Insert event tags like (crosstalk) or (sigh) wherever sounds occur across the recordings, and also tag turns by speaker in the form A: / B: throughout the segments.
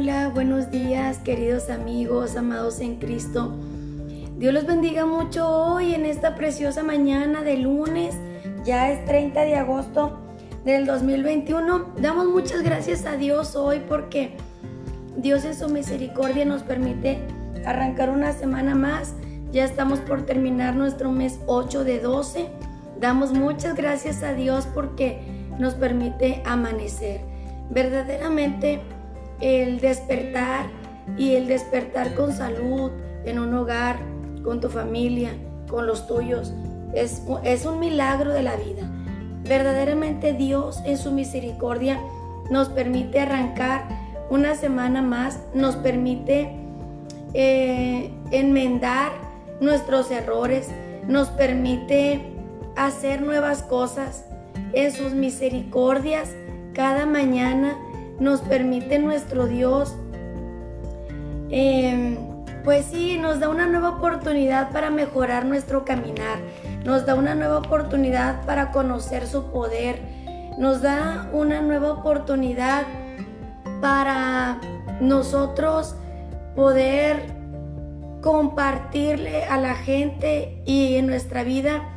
A: Hola, buenos días queridos amigos, amados en Cristo. Dios los bendiga mucho hoy en esta preciosa mañana de lunes. Ya es 30 de agosto del 2021. Damos muchas gracias a Dios hoy porque Dios en su misericordia nos permite arrancar una semana más. Ya estamos por terminar nuestro mes 8 de 12. Damos muchas gracias a Dios porque nos permite amanecer. Verdaderamente el despertar y el despertar con salud en un hogar, con tu familia, con los tuyos, es, es un milagro de la vida. Verdaderamente Dios en su misericordia nos permite arrancar una semana más, nos permite eh, enmendar nuestros errores, nos permite hacer nuevas cosas. En sus misericordias, cada mañana nos permite nuestro Dios, em, pues sí, nos da una nueva oportunidad para mejorar nuestro caminar, nos da una nueva oportunidad para conocer su poder, nos da una nueva oportunidad para nosotros poder compartirle a la gente y en nuestra vida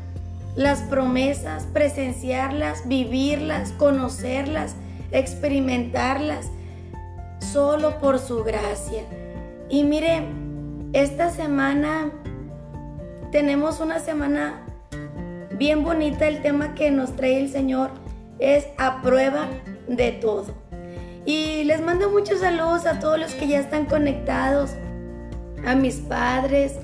A: las promesas, presenciarlas, vivirlas, conocerlas, experimentarlas solo por su gracia. Y mire, esta semana tenemos una semana bien bonita. El tema que nos trae el Señor es a prueba de todo. Y les mando muchos saludos a todos los que ya están conectados, a mis padres,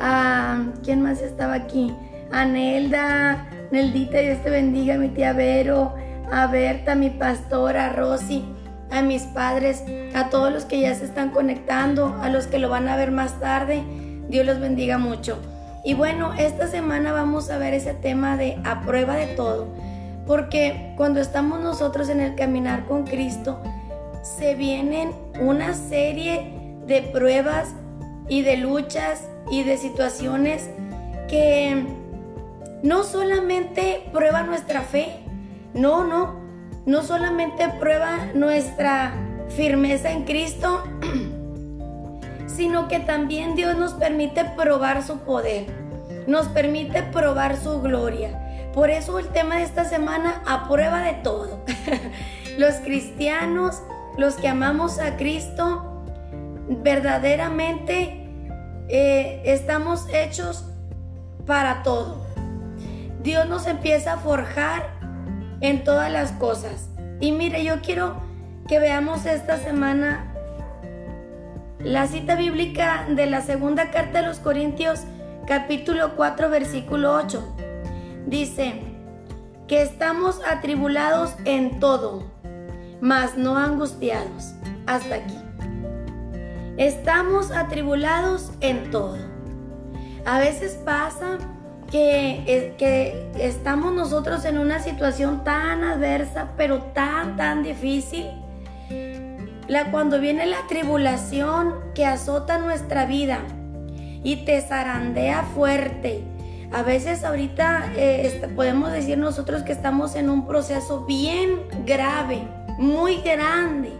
A: a quién más estaba aquí, a Nelda, Neldita, Dios te bendiga, mi tía Vero, a Berta, mi pastora, a Rosy, a mis padres, a todos los que ya se están conectando, a los que lo van a ver más tarde. Dios los bendiga mucho. Y bueno, esta semana vamos a ver ese tema de a prueba de todo, porque cuando estamos nosotros en el caminar con Cristo, se vienen una serie de pruebas y de luchas y de situaciones que no solamente prueba nuestra fe, no, no, no solamente prueba nuestra firmeza en Cristo, (clears throat) sino que también Dios nos permite probar su poder, nos permite probar su gloria. Por eso el tema de esta semana, a prueba de todo. (laughs) Los cristianos, los que amamos a Cristo, verdaderamente eh, estamos hechos para todo. Dios nos empieza a forjar en todas las cosas. Y mire, yo quiero que veamos esta semana la cita bíblica de la segunda carta de los Corintios, capítulo 4, versículo 8. Dice que estamos atribulados en todo, mas no angustiados. Hasta aquí. Estamos atribulados en todo. A veces pasa que, que estamos nosotros en una situación tan adversa, pero tan, tan difícil. La, cuando viene la tribulación que azota nuestra vida y te zarandea fuerte. A veces ahorita eh, podemos decir nosotros que estamos en un proceso bien grave, muy grande.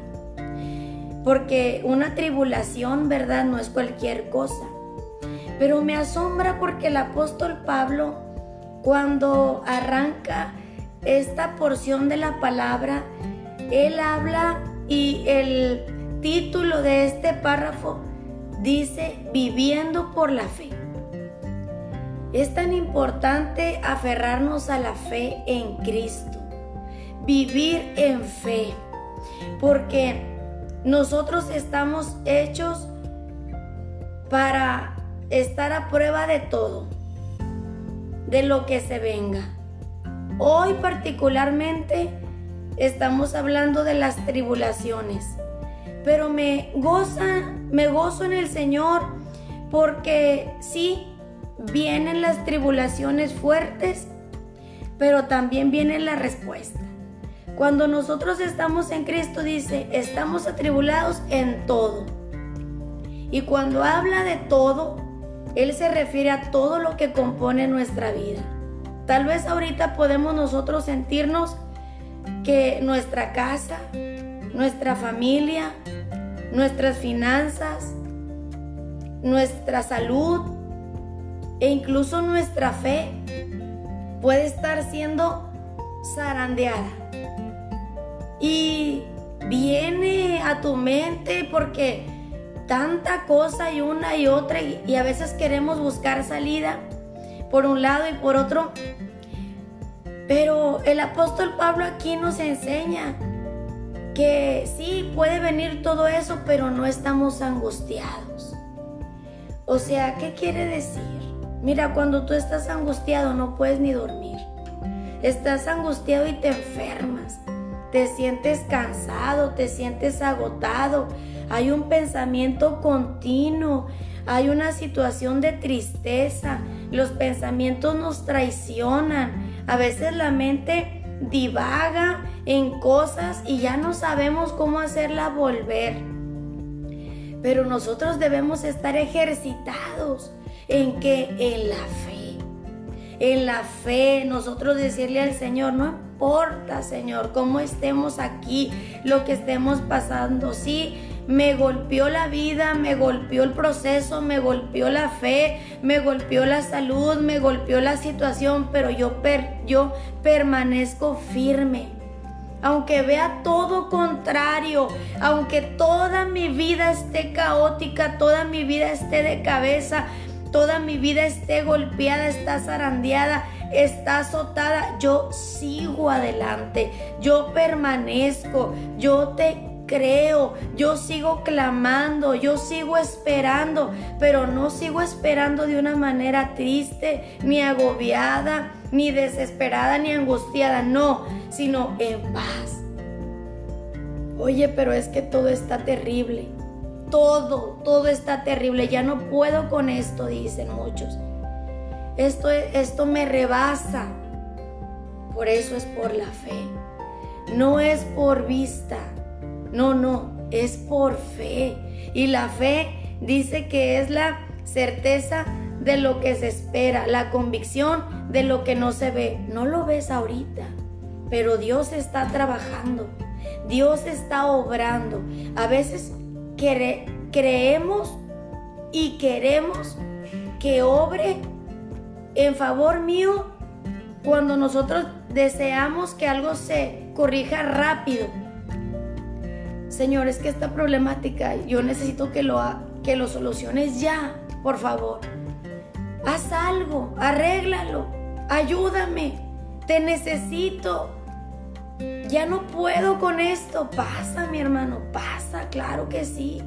A: Porque una tribulación, ¿verdad? No es cualquier cosa. Pero me asombra porque el apóstol Pablo, cuando arranca esta porción de la palabra, él habla y el título de este párrafo dice viviendo por la fe. Es tan importante aferrarnos a la fe en Cristo, vivir en fe, porque nosotros estamos hechos para estar a prueba de todo, de lo que se venga. Hoy particularmente estamos hablando de las tribulaciones, pero me goza, me gozo en el Señor porque sí vienen las tribulaciones fuertes, pero también viene la respuesta. Cuando nosotros estamos en Cristo dice, estamos atribulados en todo. Y cuando habla de todo, él se refiere a todo lo que compone nuestra vida. Tal vez ahorita podemos nosotros sentirnos que nuestra casa, nuestra familia, nuestras finanzas, nuestra salud e incluso nuestra fe puede estar siendo zarandeada. Y viene a tu mente porque tanta cosa y una y otra y, a veces queremos buscar salida por un lado y por otro. Pero el apóstol Pablo aquí nos enseña que sí puede venir todo eso, pero no estamos angustiados. O sea, ¿qué quiere decir? Mira, cuando tú estás angustiado no puedes ni dormir. Estás angustiado y te enfermas. Te sientes cansado, te sientes agotado. Hay un pensamiento continuo. Hay una situación de tristeza. Los pensamientos nos traicionan. A veces la mente divaga en cosas y ya no sabemos cómo hacerla volver. Pero nosotros debemos estar ejercitados en que en la fe en la fe, nosotros decirle al Señor, no importa, Señor, cómo estemos aquí, lo que estemos pasando, sí. Me golpeó la vida, me golpeó el proceso, me golpeó la fe, me golpeó la salud, me golpeó la situación, pero yo, yo permanezco firme. Aunque vea todo contrario, aunque toda mi vida esté caótica, toda mi vida esté de cabeza, toda mi vida esté golpeada, está zarandeada, está azotada, yo sigo adelante, yo permanezco, yo te creo, yo sigo clamando, yo sigo esperando, pero no sigo esperando de una manera triste, ni agobiada, ni desesperada, ni angustiada, no, sino en paz. Oye, pero es que todo está terrible todo, todo está terrible, ya no puedo con esto, dicen muchos. Esto, esto me rebasa. Por eso es por la fe. No es por vista. No, no, es por fe. Y la fe dice que es la certeza de lo que se espera, la convicción de lo que no se ve. No lo ves ahorita, pero Dios está trabajando. Dios está obrando. A veces creemos y queremos que obre en favor mío cuando nosotros deseamos que algo se corrija rápido. Señor, es que esta problemática yo necesito que lo, que lo soluciones ya, por favor. Haz algo, arréglalo, ayúdame, te necesito. Ya no puedo con esto. Pasa, mi hermano, pasa, claro que sí.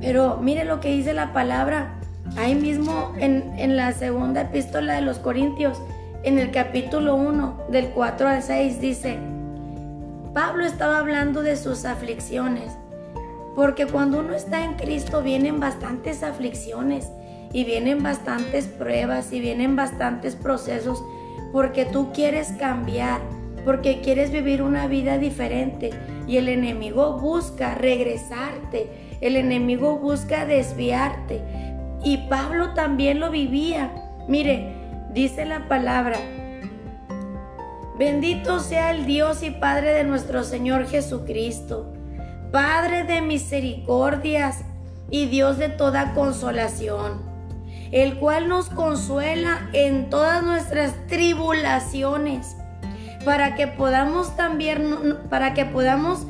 A: Pero mire lo que dice la palabra ahí mismo en, en la segunda epístola de los Corintios, en el capítulo 1, del 4 al 6, dice, Pablo estaba hablando de sus aflicciones, porque cuando uno está en Cristo vienen bastantes aflicciones y vienen bastantes pruebas y vienen bastantes procesos, porque tú quieres cambiar porque quieres vivir una vida diferente y el enemigo busca regresarte, el enemigo busca desviarte. Y Pablo también lo vivía. Mire, dice la palabra, bendito sea el Dios y Padre de nuestro Señor Jesucristo, Padre de misericordias y Dios de toda consolación, el cual nos consuela en todas nuestras tribulaciones para que podamos también, para que podamos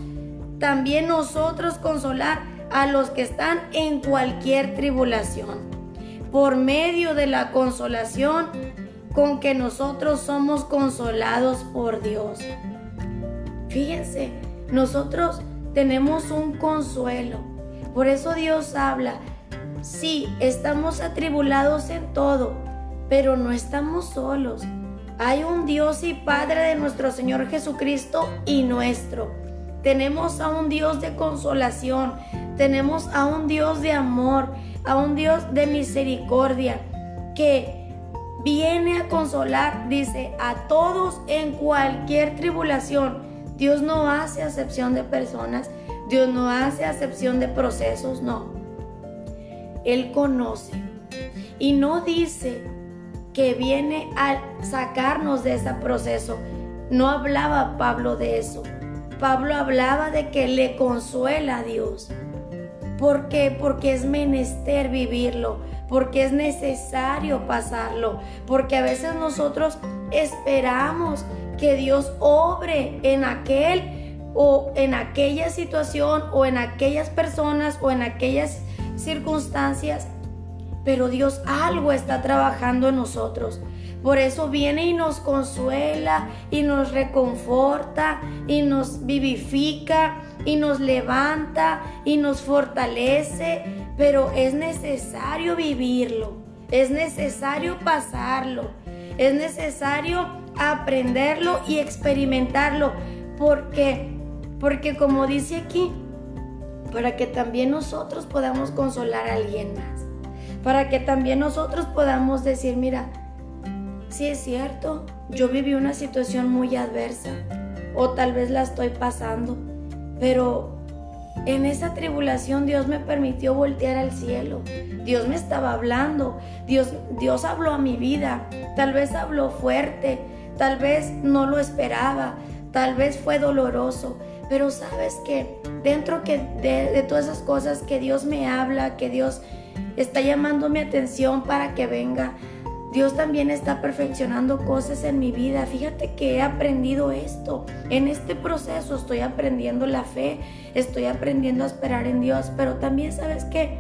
A: también nosotros consolar a los que están en cualquier tribulación, por medio de la consolación con que nosotros somos consolados por Dios. Fíjense, nosotros tenemos un consuelo. Por eso Dios habla, sí, estamos atribulados en todo, pero no estamos solos. Hay un Dios y Padre de nuestro Señor Jesucristo y nuestro. Tenemos a un Dios de consolación, tenemos a un Dios de amor, a un Dios de misericordia que viene a consolar, dice, a todos en cualquier tribulación. Dios no hace acepción de personas, Dios no hace acepción de procesos, no. Él conoce y no dice que viene a sacarnos de ese proceso. No hablaba Pablo de eso. Pablo hablaba de que le consuela a Dios. ¿Por qué? Porque es menester vivirlo, porque es necesario pasarlo, porque a veces nosotros esperamos que Dios obre en aquel o en aquella situación o en aquellas personas o en aquellas circunstancias, pero Dios algo está trabajando en nosotros. Por eso viene y nos consuela y nos reconforta y nos vivifica y nos levanta y nos fortalece, pero es necesario vivirlo, es necesario pasarlo, es necesario aprenderlo y experimentarlo, porque porque como dice aquí, para que también nosotros podamos consolar a alguien más, para que también nosotros podamos decir, mira, si es cierto, yo viví una situación muy adversa o tal vez la estoy pasando, pero en esa tribulación Dios me permitió voltear al cielo. Dios me estaba hablando. Dios, Dios habló a mi vida. Tal vez habló fuerte. Tal vez no lo esperaba. Tal vez fue doloroso. Pero sabes que dentro que de, de todas esas cosas que Dios me habla, que Dios está llamando mi atención para que venga, Dios también está perfeccionando cosas en mi vida. Fíjate que he aprendido esto. En este proceso estoy aprendiendo la fe, estoy aprendiendo a esperar en Dios, pero también sabes que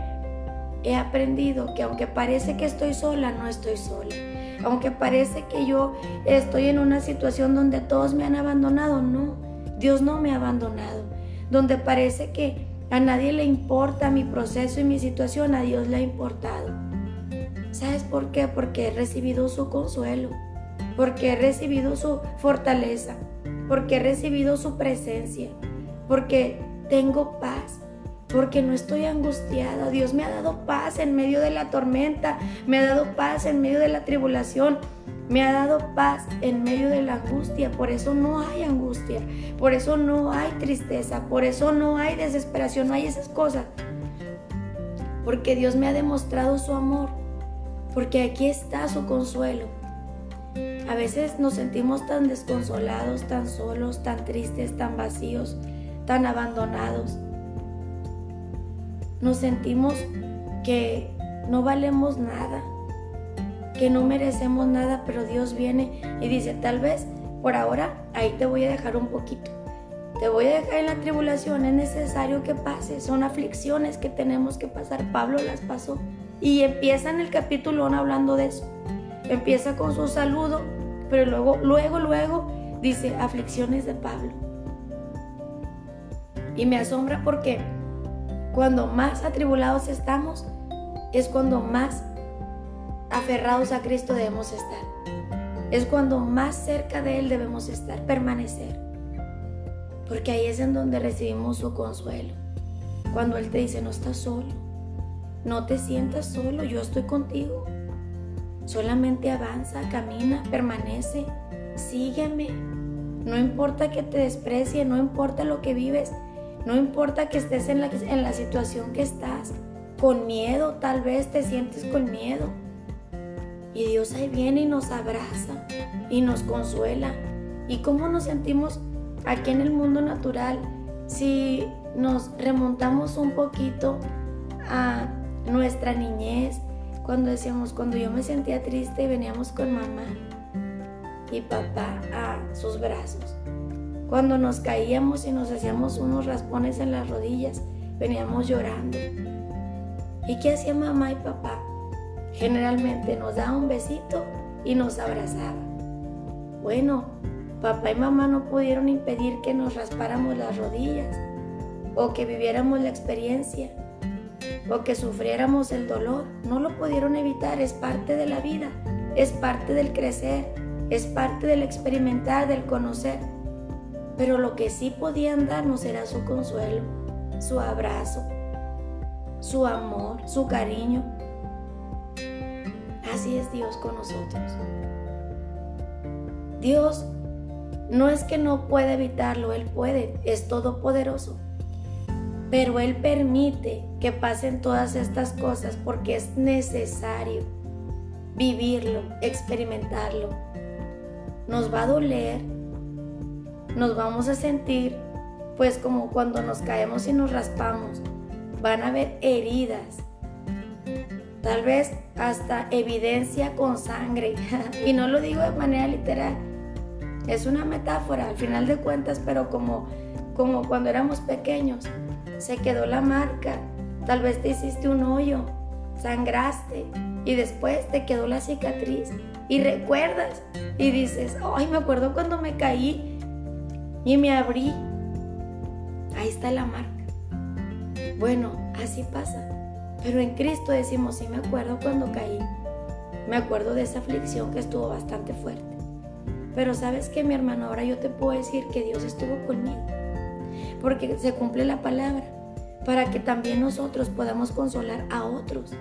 A: he aprendido que aunque parece que estoy sola, no estoy sola. Aunque parece que yo estoy en una situación donde todos me han abandonado, no. Dios no me ha abandonado. Donde parece que a nadie le importa mi proceso y mi situación, a Dios le ha importado. ¿Sabes por qué? Porque he recibido su consuelo, porque he recibido su fortaleza, porque he recibido su presencia, porque tengo paz, porque no estoy angustiada. Dios me ha dado paz en medio de la tormenta, me ha dado paz en medio de la tribulación, me ha dado paz en medio de la angustia. Por eso no hay angustia, por eso no hay tristeza, por eso no hay desesperación, no hay esas cosas. Porque Dios me ha demostrado su amor porque aquí está su consuelo. A veces nos sentimos tan desconsolados, tan solos, tan tristes, tan vacíos, tan abandonados. Nos sentimos que no valemos nada, que no merecemos nada, pero Dios viene y dice, tal vez por ahora ahí te voy a dejar un poquito. Te voy a dejar en la tribulación, es necesario que pases, son aflicciones que tenemos que pasar. Pablo las pasó. Y empieza en el capítulo 1 hablando de eso. Empieza con su saludo, pero luego, luego, luego dice aflicciones de Pablo. Y me asombra porque cuando más atribulados estamos, es cuando más aferrados a Cristo debemos estar. Es cuando más cerca de Él debemos estar, permanecer. Porque ahí es en donde recibimos su consuelo. Cuando Él te dice, no estás solo no te sientas solo, yo estoy contigo. Solamente avanza, camina, permanece, sígueme. No importa que te desprecie, no importa lo que vives, no importa que estés en la, en la situación que estás, con miedo, tal vez te sientes con miedo. Y Dios ahí viene y nos abraza y nos consuela. ¿Y cómo nos sentimos aquí en el mundo natural si nos remontamos un poquito a nuestra niñez, cuando decíamos, cuando yo me sentía triste, veníamos con mamá y papá a sus brazos. Cuando nos caíamos y nos hacíamos unos raspones en las rodillas, veníamos llorando. ¿Y qué hacía mamá y papá? Generalmente nos daba un besito y nos abrazaba. Bueno, papá y mamá no pudieron impedir que nos raspáramos las rodillas o que viviéramos la experiencia o que sufriéramos el dolor. No lo pudieron evitar, es parte de la vida, es parte del crecer, es parte del experimentar, del conocer. Pero lo que sí podían darnos era su consuelo, su abrazo, su amor, su cariño. Así es Dios con nosotros. Dios no es que no pueda evitarlo, Él puede, es todopoderoso. Pero Él permite que pasen todas estas cosas porque es necesario vivirlo, experimentarlo. Nos va a doler, nos vamos a sentir pues como cuando nos caemos y nos raspamos, van a haber heridas, tal vez hasta evidencia con sangre. (laughs) y no lo digo de manera literal, es una metáfora al final de cuentas, pero como, como cuando éramos pequeños, se quedó la marca, tal vez te hiciste un hoyo, sangraste y después te quedó la cicatriz y recuerdas y dices, ay, me acuerdo cuando me caí y me abrí. Ahí está la marca. Bueno, así pasa. Pero en Cristo decimos, sí me acuerdo cuando caí. Me acuerdo de esa aflicción que estuvo bastante fuerte. Pero sabes que mi hermano, ahora yo te puedo decir que Dios estuvo conmigo. Porque se cumple la palabra. Para que también nosotros podamos consolar a otros.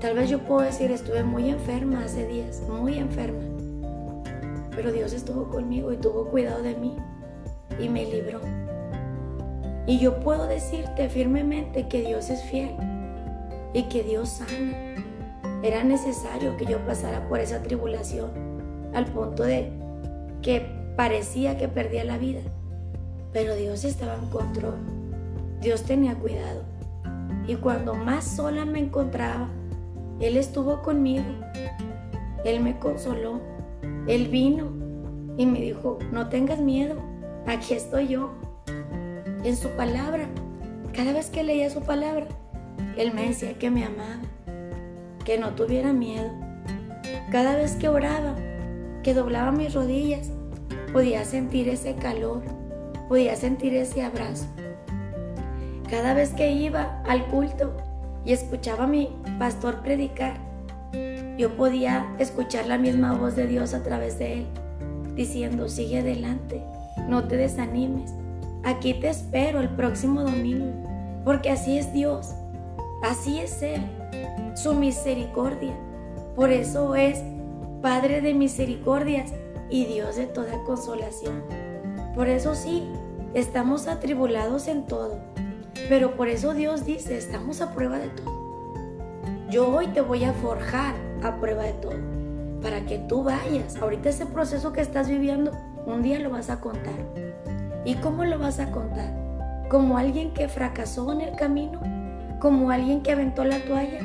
A: Tal vez yo puedo decir, estuve muy enferma hace días, muy enferma. Pero Dios estuvo conmigo y tuvo cuidado de mí y me libró. Y yo puedo decirte firmemente que Dios es fiel y que Dios sana. Era necesario que yo pasara por esa tribulación al punto de que parecía que perdía la vida. Pero Dios estaba en control. Dios tenía cuidado. Y cuando más sola me encontraba, Él estuvo conmigo. Él me consoló. Él vino y me dijo, no tengas miedo, aquí estoy yo. En su palabra. Cada vez que leía su palabra, él me decía que me amaba, que no tuviera miedo. Cada vez que oraba, que doblaba mis rodillas, podía sentir ese calor, podía sentir ese abrazo. Cada vez que iba al culto y escuchaba a mi pastor predicar, yo podía escuchar la misma voz de Dios a través de él, diciendo, sigue adelante, no te desanimes, aquí te espero el próximo domingo, porque así es Dios. Así es Él, su misericordia. Por eso es Padre de misericordias y Dios de toda consolación. Por eso sí, estamos atribulados en todo. Pero por eso Dios dice, estamos a prueba de todo. Yo hoy te voy a forjar a prueba de todo. Para que tú vayas. Ahorita ese proceso que estás viviendo, un día lo vas a contar. ¿Y cómo lo vas a contar? ¿Como alguien que fracasó en el camino? como alguien que aventó la toalla,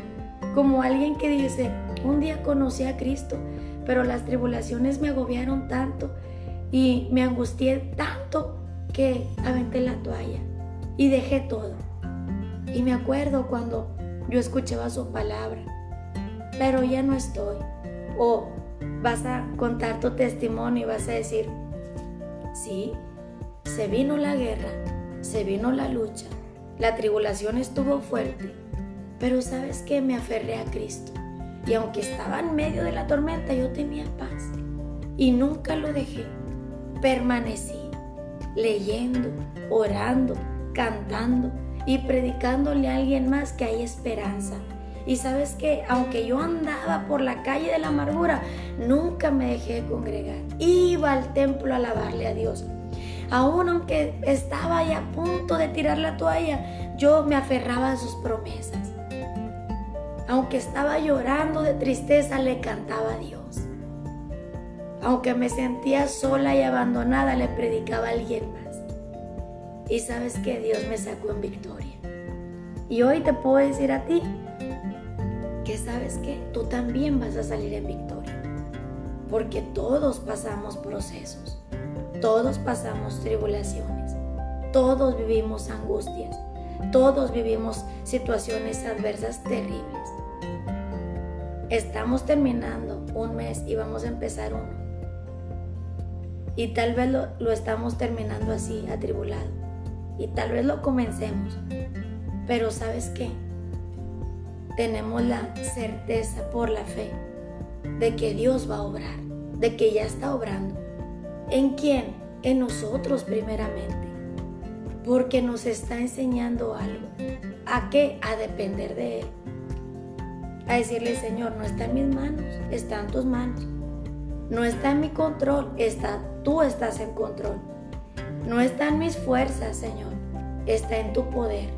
A: como alguien que dice, un día conocí a Cristo, pero las tribulaciones me agobiaron tanto y me angustié tanto que aventé la toalla y dejé todo. Y me acuerdo cuando yo escuchaba su palabra, pero ya no estoy. O vas a contar tu testimonio y vas a decir, sí, se vino la guerra, se vino la lucha, la tribulación estuvo fuerte, pero sabes que me aferré a Cristo. Y aunque estaba en medio de la tormenta, yo tenía paz. Y nunca lo dejé. Permanecí leyendo, orando, cantando y predicándole a alguien más que hay esperanza. Y sabes que aunque yo andaba por la calle de la amargura, nunca me dejé congregar. Iba al templo a alabarle a Dios. Aún aunque estaba ya a punto de tirar la toalla, yo me aferraba a sus promesas. Aunque estaba llorando de tristeza, le cantaba a Dios. Aunque me sentía sola y abandonada, le predicaba a alguien más. Y sabes que Dios me sacó en victoria. Y hoy te puedo decir a ti que sabes que tú también vas a salir en victoria. Porque todos pasamos procesos. Todos pasamos tribulaciones, todos vivimos angustias, todos vivimos situaciones adversas terribles. Estamos terminando un mes y vamos a empezar uno. Y tal vez lo, lo estamos terminando así, atribulado. Y tal vez lo comencemos. Pero sabes qué? Tenemos la certeza por la fe de que Dios va a obrar, de que ya está obrando ¿En quién? En nosotros primeramente. Porque nos está enseñando algo. ¿A qué? A depender de Él. A decirle, Señor, no está en mis manos, está en tus manos. No está en mi control, está, tú estás en control. No está en mis fuerzas, Señor, está en tu poder.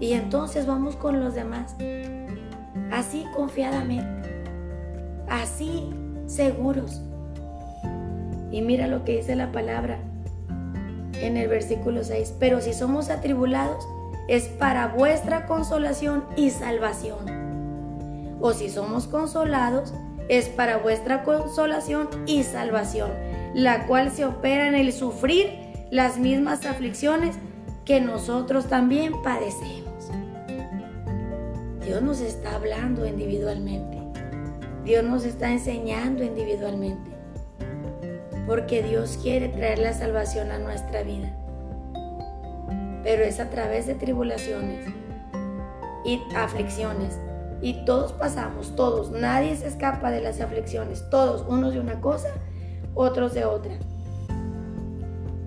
A: Y entonces vamos con los demás, así confiadamente, así seguros, y mira lo que dice la palabra en el versículo 6, pero si somos atribulados, es para vuestra consolación y salvación. O si somos consolados, es para vuestra consolación y salvación, la cual se opera en el sufrir las mismas aflicciones que nosotros también padecemos. Dios nos está hablando individualmente. Dios nos está enseñando individualmente. Porque Dios quiere traer la salvación a nuestra vida pero es a través de tribulaciones y aflicciones. Y todos pasamos, todos, nadie se escapa de las aflicciones, todos, unos de una cosa, otros de otra.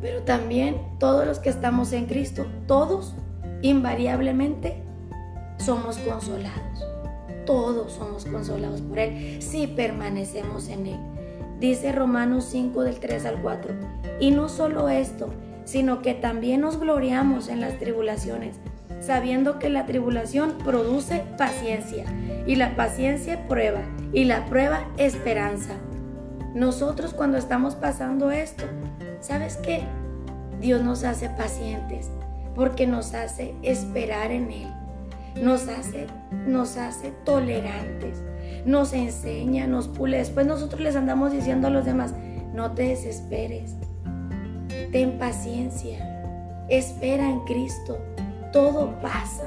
A: Pero también todos los que estamos en Cristo, todos, invariablemente, somos consolados. Todos somos consolados por Él si permanecemos en Él. Dice Romanos 5 del 3 al 4. Y no solo esto, sino que también nos gloriamos en las tribulaciones, sabiendo que la tribulación produce paciencia, y la paciencia prueba, y la prueba esperanza. Nosotros cuando estamos pasando esto, ¿sabes qué? Dios nos hace pacientes, porque nos hace esperar en Él, nos hace, nos hace tolerantes, nos enseña, nos pule. Después nosotros les andamos diciendo a los demás, no te desesperes, Ten paciencia. Espera en Cristo. Todo pasa.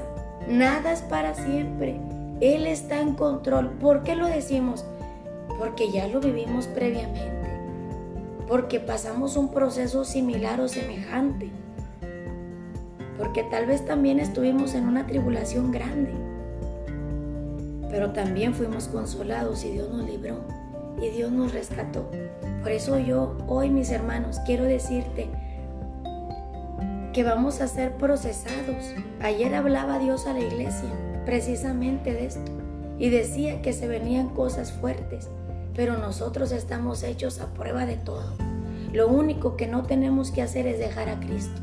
A: Nada es para siempre. Él está en control. ¿Por qué lo decimos? Porque ya lo vivimos previamente. Porque pasamos un proceso similar o semejante. Porque tal vez también estuvimos en una tribulación grande. Pero también fuimos consolados y Dios nos libró y Dios nos rescató. Por eso yo hoy, mis hermanos, quiero decirte que vamos a ser procesados. Ayer hablaba Dios a la iglesia precisamente de esto y decía que se venían cosas fuertes, pero nosotros estamos hechos a prueba de todo. Lo único que no tenemos que hacer es dejar a Cristo.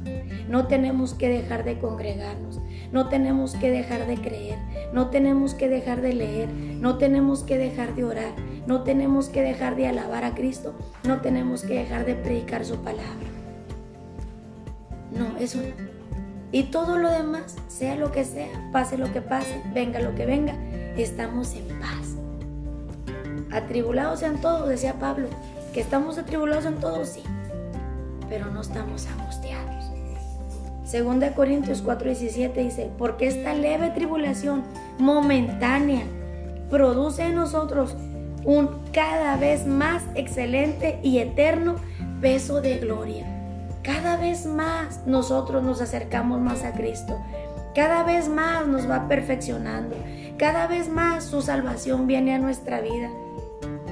A: No tenemos que dejar de congregarnos. No tenemos que dejar de creer. No tenemos que dejar de leer. No tenemos que dejar de orar. No tenemos que dejar de alabar a Cristo. No tenemos que dejar de predicar su palabra. No, eso no. Y todo lo demás, sea lo que sea, pase lo que pase, venga lo que venga, estamos en paz. Atribulados en todo, decía Pablo, que estamos atribulados en todo, sí, pero no estamos angustiados. Segunda Corintios 4:17 dice, porque esta leve tribulación momentánea produce en nosotros un cada vez más excelente y eterno peso de gloria. Cada vez más nosotros nos acercamos más a Cristo. Cada vez más nos va perfeccionando. Cada vez más su salvación viene a nuestra vida.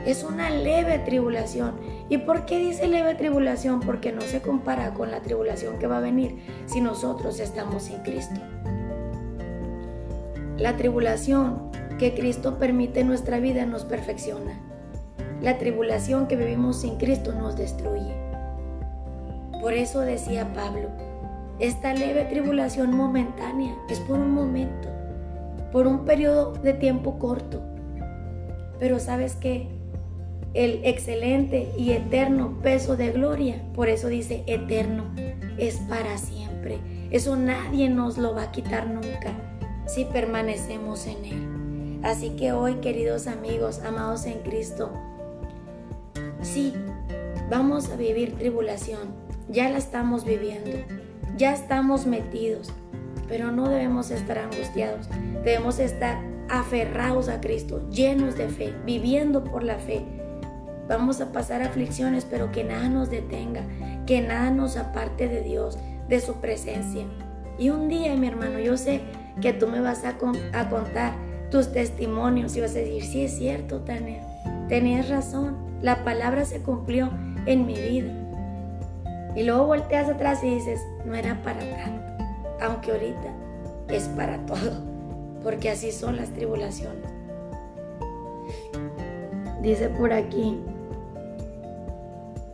A: Es una leve tribulación. ¿Y por qué dice leve tribulación? Porque no se compara con la tribulación que va a venir si nosotros estamos en Cristo. La tribulación que Cristo permite en nuestra vida nos perfecciona. La tribulación que vivimos sin Cristo nos destruye. Por eso decía Pablo, esta leve tribulación momentánea es por un momento, por un periodo de tiempo corto. Pero sabes que el excelente y eterno peso de gloria, por eso dice eterno, es para siempre. Eso nadie nos lo va a quitar nunca si permanecemos en Él. Así que hoy, queridos amigos, amados en Cristo, sí, vamos a vivir tribulación, ya la estamos viviendo, ya estamos metidos, pero no debemos estar angustiados, debemos estar aferrados a Cristo, llenos de fe, viviendo por la fe. Vamos a pasar aflicciones, pero que nada nos detenga, que nada nos aparte de Dios, de su presencia. Y un día, mi hermano, yo sé que tú me vas a, contar tus testimonios y vas a decir, sí es cierto, Tania, tenías razón, la palabra se cumplió en mi vida. Y luego volteas atrás y dices, no era para tanto, aunque ahorita es para todo, porque así son las tribulaciones. Dice por aquí,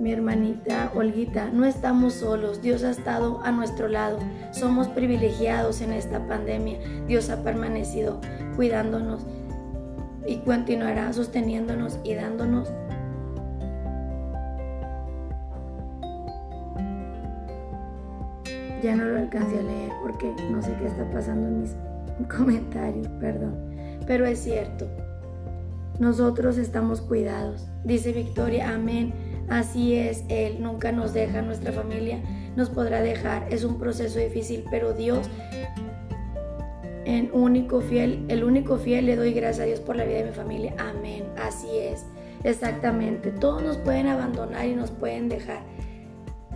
A: mi hermanita Olguita, no estamos solos, Dios ha estado a nuestro lado, somos privilegiados en esta pandemia, Dios ha permanecido cuidándonos y continuará sosteniéndonos y dándonos ya no lo alcancé a leer porque no sé qué está pasando en mis (laughs) comentarios, perdón. Pero es cierto, nosotros estamos cuidados. Dice Victoria, amén. Así es, Él nunca nos deja, nuestra familia nos podrá dejar. Es un proceso difícil, pero Dios, en único fiel, el único fiel, le doy gracias a Dios por la vida de mi familia. Amén. Así es, exactamente. Todos nos pueden abandonar y nos pueden dejar,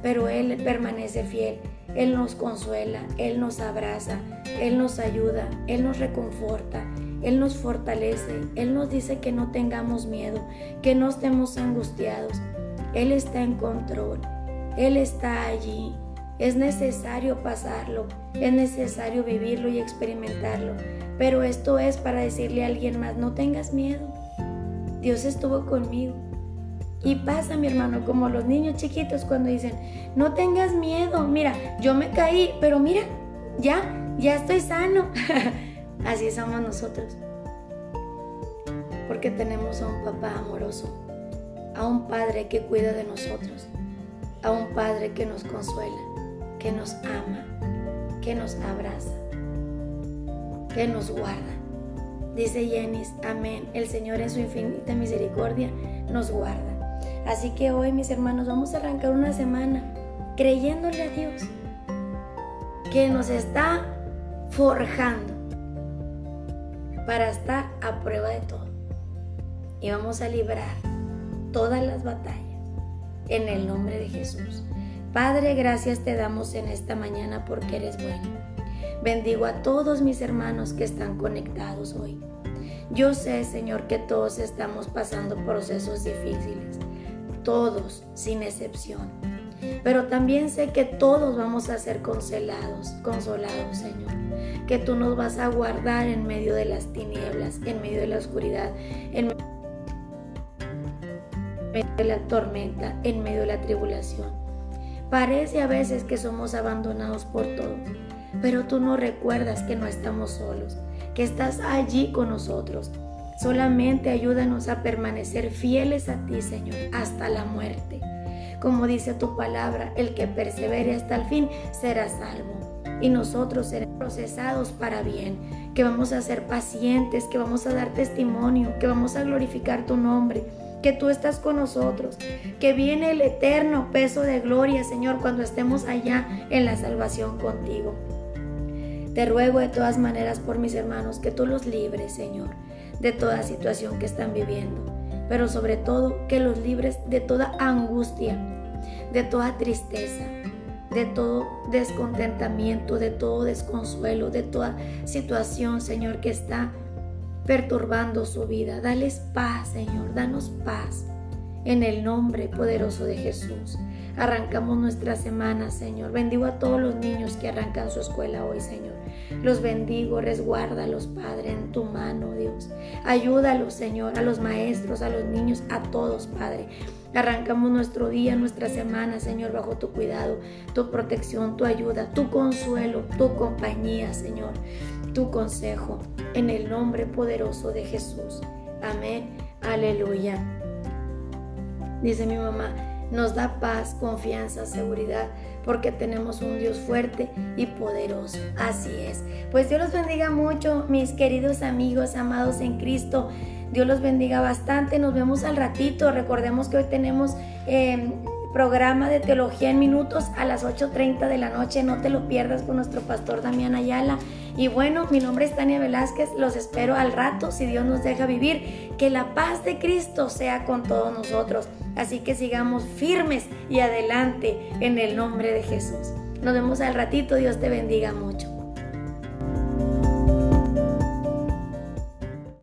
A: pero Él permanece fiel. Él nos consuela, Él nos abraza, Él nos ayuda, Él nos reconforta, Él nos fortalece, Él nos dice que no tengamos miedo, que no estemos angustiados. Él está en control, Él está allí. Es necesario pasarlo, es necesario vivirlo y experimentarlo. Pero esto es para decirle a alguien más, no tengas miedo. Dios estuvo conmigo. Y pasa, mi hermano, como los niños chiquitos cuando dicen, no tengas miedo, mira, yo me caí, pero mira, ya, ya estoy sano. (laughs) Así somos nosotros. Porque tenemos a un papá amoroso, a un padre que cuida de nosotros, a un padre que nos consuela, que nos ama, que nos abraza, que nos guarda. Dice Jenis, amén. El Señor en su infinita misericordia nos guarda. Así que hoy, mis hermanos, vamos a arrancar una semana creyéndole a Dios que nos está forjando para estar a prueba de todo. Y vamos a librar todas las batallas en el nombre de Jesús. Padre, gracias te damos en esta mañana porque eres bueno. Bendigo a todos mis hermanos que están conectados hoy. Yo sé, Señor, que todos estamos pasando procesos difíciles todos, sin excepción. Pero también sé que todos vamos a ser consolados, consolados, Señor. Que tú nos vas a guardar en medio de las tinieblas, en medio de la oscuridad, en medio de la tormenta, en medio de la tribulación. Parece a veces que somos abandonados por todos, pero tú nos recuerdas que no estamos solos, que estás allí con nosotros Solamente ayúdanos a permanecer fieles a ti, Señor, hasta la muerte. Como dice tu palabra, el que persevere hasta el fin será salvo. Y nosotros seremos procesados para bien, que vamos a ser pacientes, que vamos a dar testimonio, que vamos a glorificar tu nombre, que tú estás con nosotros, que viene el eterno peso de gloria, Señor, cuando estemos allá en la salvación contigo. Te ruego de todas maneras por mis hermanos que tú los libres, Señor de toda situación que están viviendo, pero sobre todo que los libres de toda angustia, de toda tristeza, de todo descontentamiento, de todo desconsuelo, de toda situación, Señor, que está perturbando su vida. Dales paz, Señor, danos paz. En el nombre poderoso de Jesús. Arrancamos nuestra semana, Señor. Bendigo a todos los niños que arrancan su escuela hoy, Señor. Los bendigo, resguárdalos, Padre, en tu mano, Dios. Ayúdalos, Señor, a los maestros, a los niños, a todos, Padre. Arrancamos nuestro día, nuestra semana, Señor, bajo tu cuidado, tu protección, tu ayuda, tu consuelo, tu compañía, Señor, tu consejo, en el nombre poderoso de Jesús. Amén. Aleluya. Dice mi mamá, nos da paz, confianza, seguridad porque tenemos un Dios fuerte y poderoso. Así es. Pues Dios los bendiga mucho, mis queridos amigos amados en Cristo. Dios los bendiga bastante. Nos vemos al ratito. Recordemos que hoy tenemos... Em, programa de Teología en Minutos a las 8.30 de la noche. No te lo pierdas con nuestro pastor Damián Ayala. Y bueno, mi nombre es Tania Velázquez. Los espero al rato, si Dios nos deja vivir. Que la paz de Cristo sea con todos nosotros. Así que sigamos firmes y adelante en el nombre de Jesús. Nos vemos al ratito. Dios te bendiga mucho.